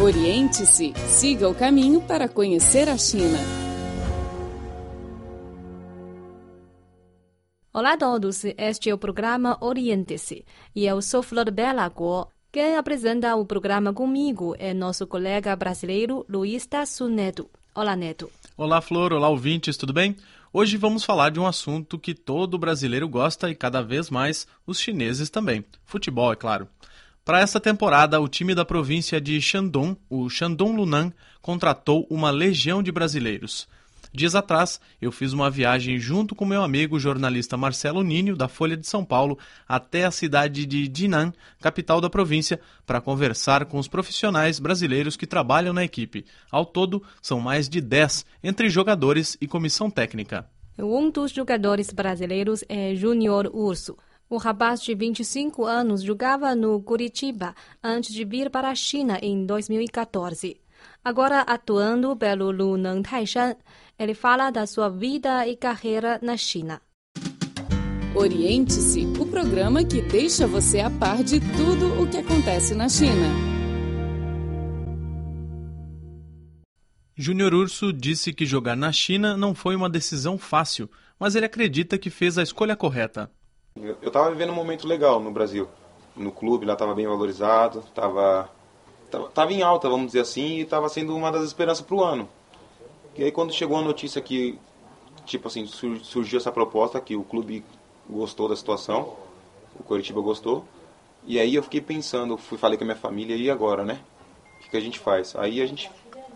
Oriente-se, siga o caminho para conhecer a China. Olá a todos, este é o programa Oriente-se e eu sou Flor Bela Guo. Quem apresenta o programa comigo é nosso colega brasileiro Luiz Tassu Neto. Olá, Neto. Olá, Flor. Olá, ouvintes, tudo bem? Hoje vamos falar de um assunto que todo brasileiro gosta e cada vez mais os chineses também. Futebol, é claro. Para esta temporada, o time da província de Shandong, o Shandong Lunan, contratou uma legião de brasileiros. Dias atrás, eu fiz uma viagem junto com meu amigo jornalista Marcelo Ninho, da Folha de São Paulo, até a cidade de Jinan, capital da província, para conversar com os profissionais brasileiros que trabalham na equipe. Ao todo, são mais de 10, entre jogadores e comissão técnica. Um dos jogadores brasileiros é Júnior Urso. O rapaz de 25 anos jogava no Curitiba antes de vir para a China em 2014. Agora atuando pelo Lunan Taishan, ele fala da sua vida e carreira na China. Oriente-se, o programa que deixa você a par de tudo o que acontece na China. Júnior Urso disse que jogar na China não foi uma decisão fácil, mas ele acredita que fez a escolha correta. Eu estava vivendo um momento legal no Brasil. No clube lá estava bem valorizado, estava tava em alta, vamos dizer assim, e estava sendo uma das esperanças para o ano. E aí quando chegou a notícia que, tipo assim, surgiu essa proposta que o clube gostou da situação, o Coritiba gostou, e aí eu fiquei pensando, fui falei com a minha família, e agora, né? O que, que a gente faz? Aí a gente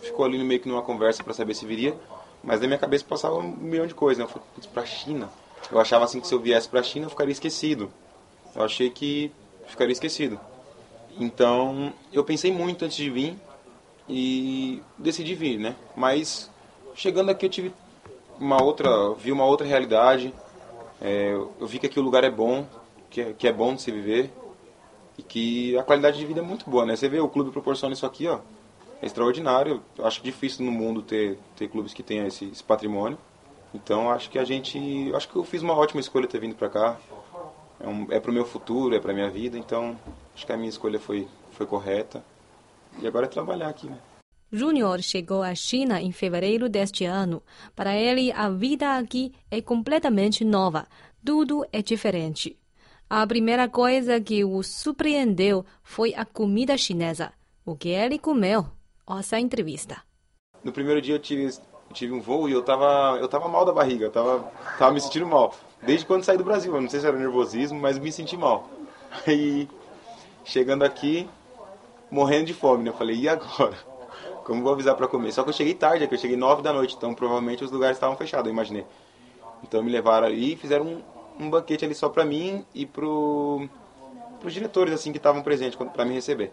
ficou ali meio que numa conversa para saber se viria, mas na minha cabeça passava um milhão de coisas, né? Eu falei, pra China. Eu achava assim que se eu viesse pra China eu ficaria esquecido. Eu achei que ficaria esquecido. Então, eu pensei muito antes de vir e decidi vir, né? Mas chegando aqui eu tive uma outra, vi uma outra realidade. É, eu vi que aqui o lugar é bom, que é, que é bom de se viver e que a qualidade de vida é muito boa, né? Você vê o clube proporciona isso aqui, ó, é extraordinário. Eu acho difícil no mundo ter ter clubes que tenham esse, esse patrimônio. Então acho que a gente, acho que eu fiz uma ótima escolha ter vindo para cá. É, um, é para o meu futuro, é para minha vida. Então acho que a minha escolha foi foi correta. E agora é trabalhar aqui, né? Júnior chegou à China em fevereiro deste ano. Para ele, a vida aqui é completamente nova. Tudo é diferente. A primeira coisa que o surpreendeu foi a comida chinesa. O que ele comeu? Ouça a entrevista. No primeiro dia eu tive, eu tive um voo e eu tava, eu tava mal da barriga, eu tava, tava me sentindo mal. Desde quando saí do Brasil, eu não sei se era nervosismo, mas me senti mal. Aí, chegando aqui, morrendo de fome, né? Eu falei, e agora? Como vou avisar para comer? Só que eu cheguei tarde, aqui eu cheguei nove da noite, então provavelmente os lugares estavam fechados, eu imaginei. Então me levaram ali e fizeram um, um banquete ali só para mim e pro os diretores assim que estavam presentes para me receber.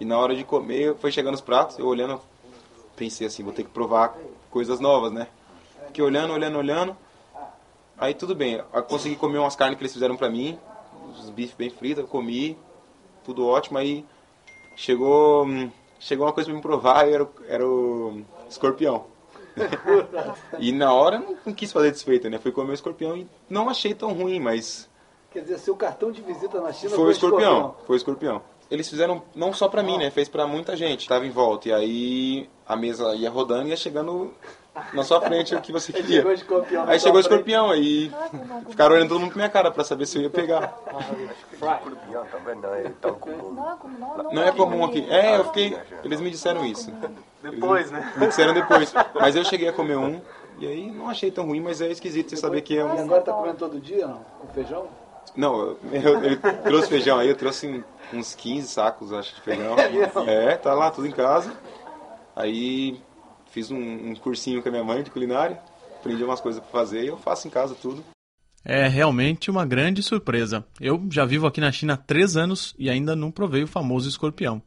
E na hora de comer, foi chegando os pratos, eu olhando, pensei assim, vou ter que provar coisas novas, né? Fiquei olhando, olhando, olhando. Aí tudo bem, eu consegui comer umas carnes que eles fizeram para mim, os bifes bem fritos, comi, tudo ótimo. Aí chegou hum, chegou uma coisa pra me provar era, era o escorpião. e na hora não, não, quis fazer desfeita, né? Fui comer o escorpião e não achei tão ruim, mas. Quer dizer, seu cartão de visita na China foi, o escorpião, escorpião. Foi o escorpião. Eles fizeram não só pra mim, né? Fez pra muita gente. Tava em volta. E aí a mesa ia rodando e ia chegando na sua frente o que você queria. Chegou escorpião aí chegou o escorpião, aí ficaram olhando todo mundo pra minha cara pra saber se eu ia pegar. Escorpião também não é comum. Não é comum aqui. É, eu fiquei. Eles me disseram isso. Depois, né? Me disseram depois. Mas eu cheguei a comer um, e aí não achei tão ruim, mas é esquisito você saber que é um. E agora tá comendo todo dia, não? Com feijão? Não, eu, eu trouxe feijão aí, eu trouxe uns 15 sacos, acho, de feijão. É, tá lá, tudo em casa. Aí fiz um, um cursinho com a minha mãe de culinária, aprendi umas coisas para fazer e eu faço em casa tudo. É realmente uma grande surpresa. Eu já vivo aqui na China há três anos e ainda não provei o famoso escorpião.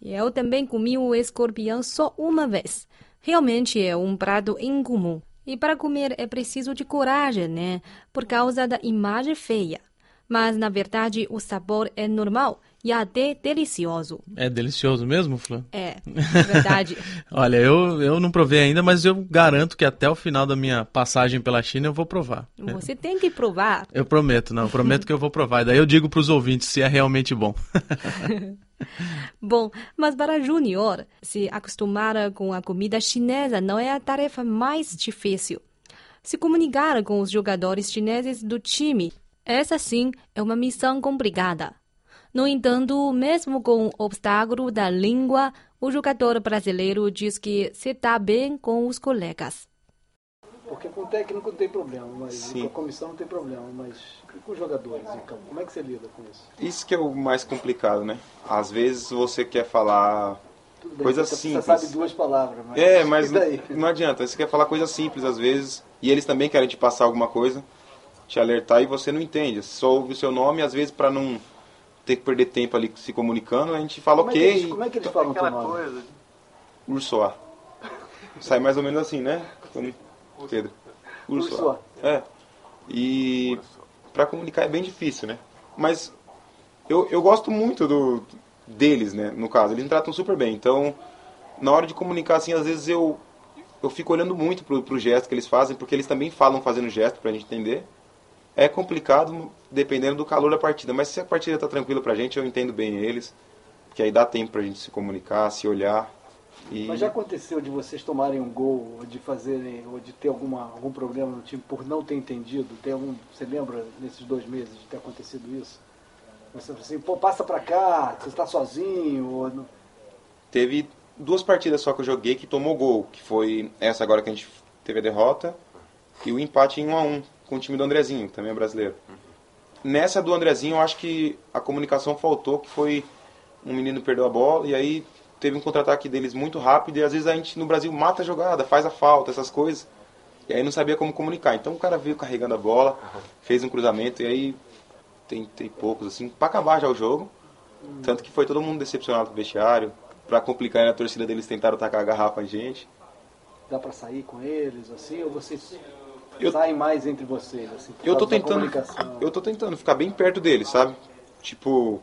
Eu também comi o escorpião só uma vez. Realmente é um prato incomum. E para comer é preciso de coragem, né? Por causa da imagem feia. Mas na verdade o sabor é normal e até delicioso. É delicioso mesmo, Flor? É, verdade. Olha, eu, eu não provei ainda, mas eu garanto que até o final da minha passagem pela China eu vou provar. Você tem que provar. Eu prometo, não, eu prometo que eu vou provar. E daí eu digo para os ouvintes se é realmente bom. Bom, mas para Júnior, se acostumar com a comida chinesa não é a tarefa mais difícil. Se comunicar com os jogadores chineses do time, essa sim é uma missão complicada. No entanto, mesmo com o obstáculo da língua, o jogador brasileiro diz que se dá bem com os colegas. Porque com o técnico não tem problema, mas Sim. com a comissão não tem problema, mas com os jogadores em campo? Como é que você lida com isso? Isso que é o mais complicado, né? Às vezes você quer falar bem, Coisa você simples. sabe duas palavras, mas É, mas não, adianta. Você quer falar coisa simples às vezes, e eles também querem te passar alguma coisa, te alertar e você não entende. Você só ouve o seu nome, às vezes para não ter que perder tempo ali se comunicando, a gente fala Como, é que ok, eles, como é que eles falam teu Aquela nome? coisa. Ursoá. Sai mais ou menos assim, né? Pedro. Ursoá. É. E para comunicar é bem difícil, né? Mas eu, eu gosto muito do deles, né? No caso, eles me tratam super bem. Então, na hora de comunicar, assim, às vezes eu eu fico olhando muito pro, pro gesto que eles fazem, porque eles também falam fazendo gesto pra gente entender. É complicado dependendo do calor da partida, mas se a partida tá tranquila pra gente, eu entendo bem eles, que aí dá tempo pra gente se comunicar, se olhar. E Mas já aconteceu de vocês tomarem um gol, ou de fazerem, ou de ter alguma, algum problema no time por não ter entendido? Tem algum, você lembra nesses dois meses de ter acontecido isso? Você assim, pô, passa pra cá, você está sozinho, ou não- teve duas partidas só que eu joguei que tomou gol, que foi essa agora que a gente teve a derrota e o empate em 1 a 1 com o time do Andrezinho, que também é brasileiro. Nessa do Andrezinho, eu acho que a comunicação faltou, que foi um menino perdeu a bola e aí teve um contra-ataque deles muito rápido e às vezes a gente no Brasil mata a jogada, faz a falta, essas coisas. E aí não sabia como comunicar. Então o cara veio carregando a bola, fez um cruzamento e aí tentei poucos assim, para acabar já o jogo. Tanto que foi todo mundo decepcionado com o vestiário. Pra complicar, a torcida deles tentaram tacar a garrafa em gente. dá pra sair com eles, assim, ou vocês Eu- saem mais entre vocês, assim, Eu tô tentando, eu tô tentando ficar bem perto deles, sabe? Tipo,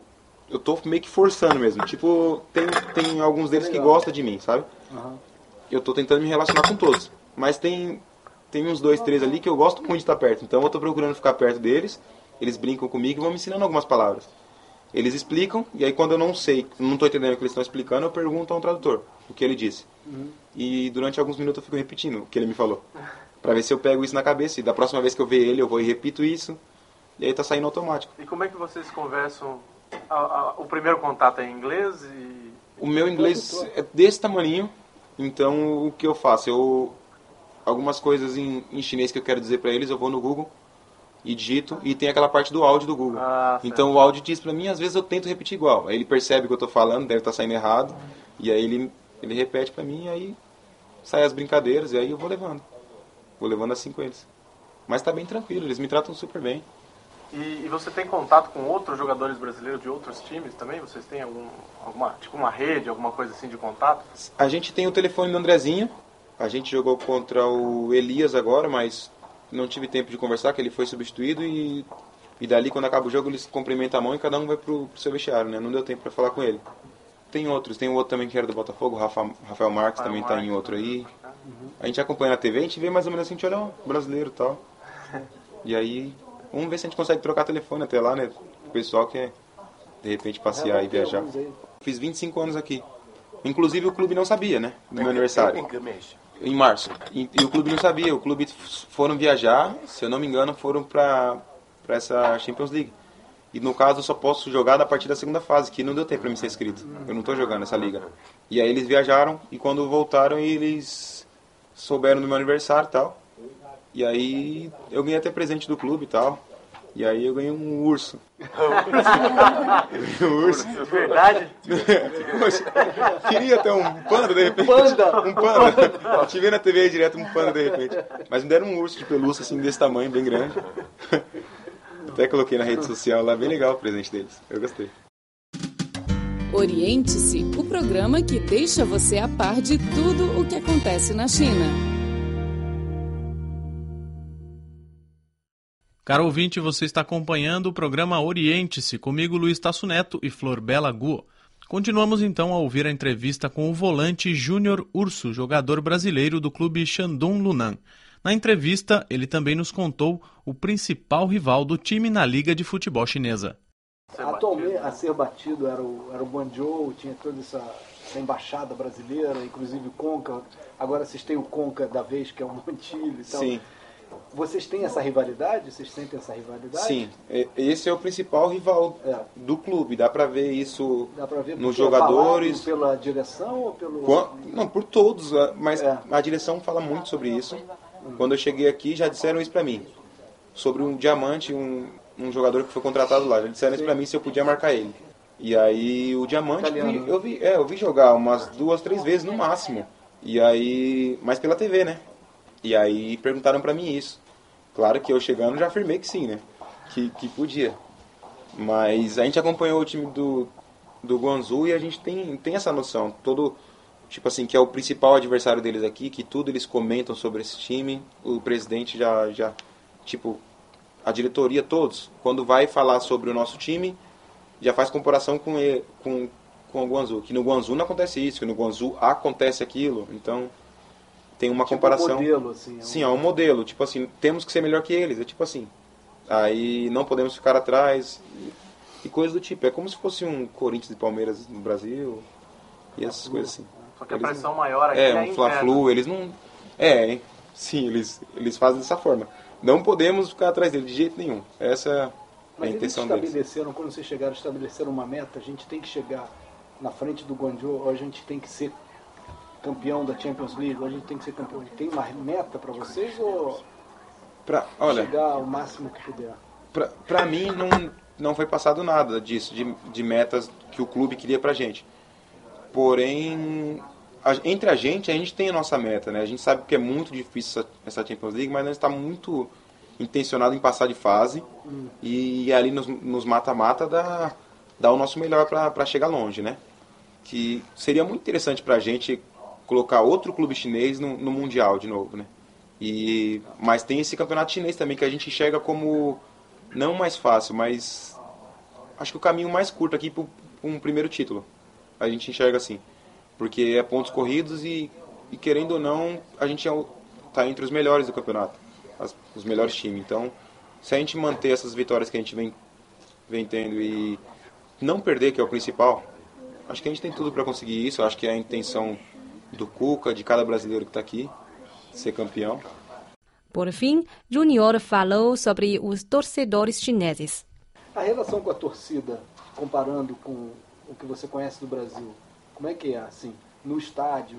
eu tô meio que forçando mesmo. Tipo, tem, tem alguns deles que gostam de mim, sabe? Aham. Eu tô tentando me relacionar com todos. Mas tem, tem uns dois, três ali que eu gosto muito de estar perto. Então eu tô procurando ficar perto deles. Eles brincam comigo e vão me ensinando algumas palavras. Eles explicam, e aí quando eu não sei, não tô entendendo o que eles estão explicando, eu pergunto a um tradutor o que ele disse. E durante alguns minutos eu fico repetindo o que ele me falou. Pra ver se eu pego isso na cabeça. E da próxima vez que eu ver ele, eu vou e repito isso. E aí tá saindo automático. E como é que vocês conversam? A- a- o primeiro contato é em inglês e. O meu inglês é desse tamanho, então o que eu faço? Eu algumas coisas em, em chinês que eu quero dizer pra eles, eu vou no Google e digito e tem aquela parte do áudio do Google. Ah, então o áudio diz pra mim, às vezes eu tento repetir igual. Aí ele percebe que eu tô falando, deve estar saindo errado, e aí ele ele repete pra mim e aí sai as brincadeiras e aí eu vou levando. Vou levando assim com eles. Mas tá bem tranquilo, eles me tratam super bem. E, e você tem contato com outros jogadores brasileiros de outros times também? Vocês têm algum, alguma, tipo uma rede, alguma coisa assim de contato? A gente tem o telefone do Andrezinho. A gente jogou contra o Elias agora, mas não tive tempo de conversar, que ele foi substituído e, e dali quando acaba o jogo eles cumprimentam a mão e cada um vai pro, pro seu vestiário, né? Não deu tempo para falar com ele. Tem outros, tem outro também que era do Botafogo, o Rafa, Rafael Marques Rafael também tá em Marques, outro aí. A gente acompanha na TV, a gente vê mais ou menos assim, a gente olha, ó, brasileiro e tal. E aí, vamos ver se a gente consegue trocar telefone até lá, né? O pessoal quer, de repente, passear É, e viajar. Fiz 25 anos aqui. Inclusive o clube não sabia, né? Do meu aniversário. Em março. E, e o clube não sabia. O clube foram viajar, se eu não me engano, foram pra, pra essa Champions League. E no caso eu só posso jogar a partir da segunda fase, que não deu tempo pra mim ser inscrito. Eu não tô jogando essa liga. E aí eles viajaram e quando voltaram eles souberam do meu aniversário e tal. E aí eu ganhei até presente do clube e tal. E aí eu ganhei um urso. Um urso. De verdade? Poxa, queria ter um panda de repente. Panda! Um panda. Te vi na TV aí direto um panda de repente. Mas me deram um urso de pelúcia assim desse tamanho, bem grande. Até coloquei na rede social lá, bem legal o presente deles. Eu gostei. Oriente-se, o programa que deixa você a par de tudo o que acontece na China. Caro ouvinte, você está acompanhando o programa Oriente-se, comigo Luiz Tasso Neto e Flor Bela Guo. Continuamos então a ouvir a entrevista com o volante Júnior Urso, jogador brasileiro do clube Shandong Luneng. Na entrevista, ele também nos contou o principal rival do time na Liga de Futebol Chinesa. Ser Atualmente, batido, né? a ser batido era o, era o Guangzhou, tinha toda essa, essa embaixada brasileira, inclusive o Conca. Agora vocês têm o Conca da vez, que é o Montilho e tal. Sim, Vocês têm essa rivalidade? Vocês sentem essa rivalidade? sim. Esse é o principal rival É. do clube. Dá pra ver isso Dá pra ver nos é jogadores. falado pela direção ou pelo... Não, por todos, ah, mas É. a direção fala muito sobre isso. Quando eu cheguei aqui, já disseram isso pra mim. Sobre um diamante, um, um jogador que foi contratado lá. Já disseram isso pra mim se eu podia marcar ele. E aí o diamante, Italiano. eu vi, é, eu vi jogar umas duas, três vezes no máximo. E aí, mas pela TV, né? E aí perguntaram pra mim isso. Claro que eu chegando já afirmei que sim, né? Que, que podia. Mas a gente acompanhou o time do, do Guangzhou e a gente tem, tem essa noção. Todo, tipo assim, que é o principal adversário deles aqui, que tudo eles comentam sobre esse time. O presidente já, já tipo, a diretoria, todos, quando vai falar sobre o nosso time, já faz comparação com, ele, com, com o Guangzhou. Que no Guangzhou não acontece isso, que no Guangzhou acontece aquilo. Então, tem uma Tipo comparação. modelo, assim. é um- Sim, é um modelo. Tipo assim, temos que ser melhor que eles. É tipo assim. Aí não podemos ficar atrás. E, e coisas do tipo. É como se fosse um Corinthians e Palmeiras no Brasil. E essas coisas assim. Só que a não- pressão maior aqui É, é, um. Fla-Flu, eles não. É, hein? sim, eles, eles fazem dessa forma. Não podemos ficar atrás deles de jeito nenhum. Essa é a Mas eles intenção deles. estabeleceram, quando vocês chegaram, estabeleceram uma meta, a gente tem que chegar na frente do Guangzhou, ou a gente tem que ser campeão da Champions League, ou a gente tem que ser campeão. Tem uma meta para vocês ou Pra, olha, chegar ao máximo que puder? pra, pra mim não, não foi passado nada disso, de, de metas que o clube queria pra gente. Porém, a- entre a gente, a gente tem a nossa meta, né? A gente sabe que é muito difícil essa, essa Champions League, mas a gente está muito intencionado em passar de fase e ali nos mata-mata dar, dar o nosso melhor para chegar longe, né? Que seria muito interessante pra gente colocar outro clube chinês no, no Mundial de novo, né? E, mas tem esse campeonato chinês também que a gente enxerga como não mais fácil, mas acho que o caminho mais curto aqui para um primeiro título. A gente enxerga assim. Porque é pontos corridos e, e querendo ou não, a gente é o- tá entre os melhores do campeonato. as- os melhores times. Então, se a gente manter essas vitórias que a gente vem, vem tendo e não perder, que é o principal, acho que a gente tem tudo para conseguir isso. Acho que é a intenção do Cuca, de cada brasileiro que está aqui, ser campeão. Por fim, Junior falou sobre os torcedores chineses. A relação com a torcida, comparando com o que você conhece do Brasil, como é que é, assim, no estádio,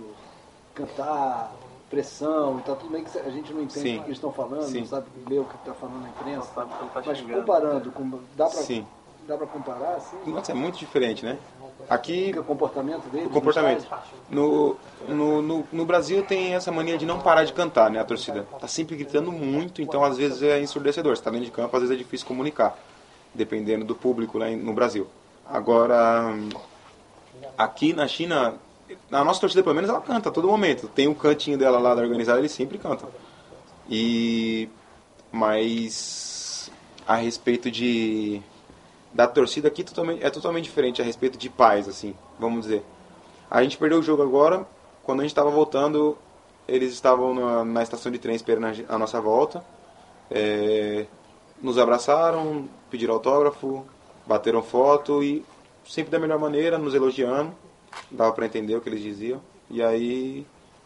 cantar, pressão e tal, tudo bem que a gente não entende Sim. o que eles estão falando, Sim. não sabe ler o que está falando na imprensa, Não sabe tá mas xingando. comparando, com, dá para Sim. dá pra comparar, assim, Nossa, é muito diferente, né? Aqui, o comportamento deles? o no comportamento. No, no, no, no Brasil tem essa mania de não parar de cantar, né? A torcida tá sempre gritando muito, então às vezes é ensurdecedor. Você tá dentro de campo, às vezes é difícil comunicar, dependendo do público lá no Brasil. Agora, aqui na China, a nossa torcida pelo menos ela canta a todo momento. Tem o cantinho dela lá da organizada, eles sempre cantam. E mas a respeito de da torcida aqui é totalmente diferente a respeito de paz, assim, vamos dizer. A gente perdeu o jogo agora, quando a gente estava voltando, eles estavam na, na estação de trem esperando a nossa volta. É, nos abraçaram, pediram autógrafo, bateram foto e sempre da melhor maneira, nos elogiando. Dava para entender o que eles diziam. E aí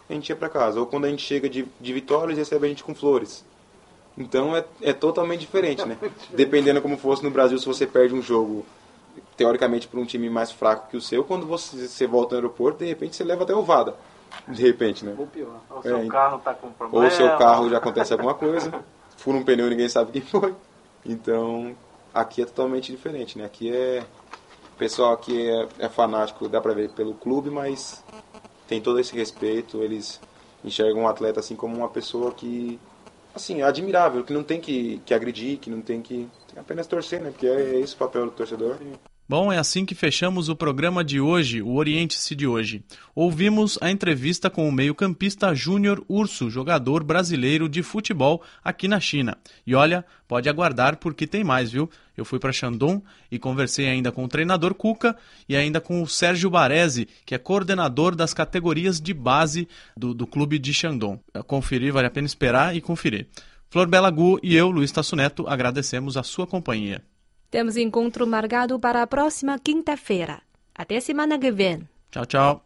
a gente ia para casa. Ou quando a gente chega de, de Vitória, eles recebem a gente com flores. Então é, é totalmente diferente, né? Dependendo como fosse no Brasil, se você perde um jogo, teoricamente, para um time mais fraco que o seu, quando você, você volta no aeroporto, de repente você leva até ovada. De repente, né? Ou pior. O seu É, carro tá com Ou problema. o seu carro já acontece alguma coisa, fura um pneu e ninguém sabe quem foi. Então, aqui é totalmente diferente, né? Aqui é. O pessoal aqui é, é fanático, dá pra ver, pelo clube, mas tem todo esse respeito. Eles enxergam um atleta assim como uma pessoa que. Assim, é admirável, que não tem que, que agredir, que não tem que. Tem apenas torcer, né? Porque é esse o papel do torcedor. Bom, é assim que fechamos o programa de hoje, o Oriente-se de hoje. Ouvimos a entrevista com o meio-campista Júnior Urso, jogador brasileiro de futebol aqui na China. E olha, pode aguardar porque tem mais, viu? Eu fui para Shandong e conversei ainda com o treinador Cuca e ainda com o Sérgio Baresi, que é coordenador das categorias de base do, do clube de Shandong. Conferir, vale a pena esperar e conferir. Flor Belagu e eu, Luiz Tassuneto, agradecemos a sua companhia. Temos encontro marcado para a próxima quinta-feira. Até semana que vem. Tchau, tchau.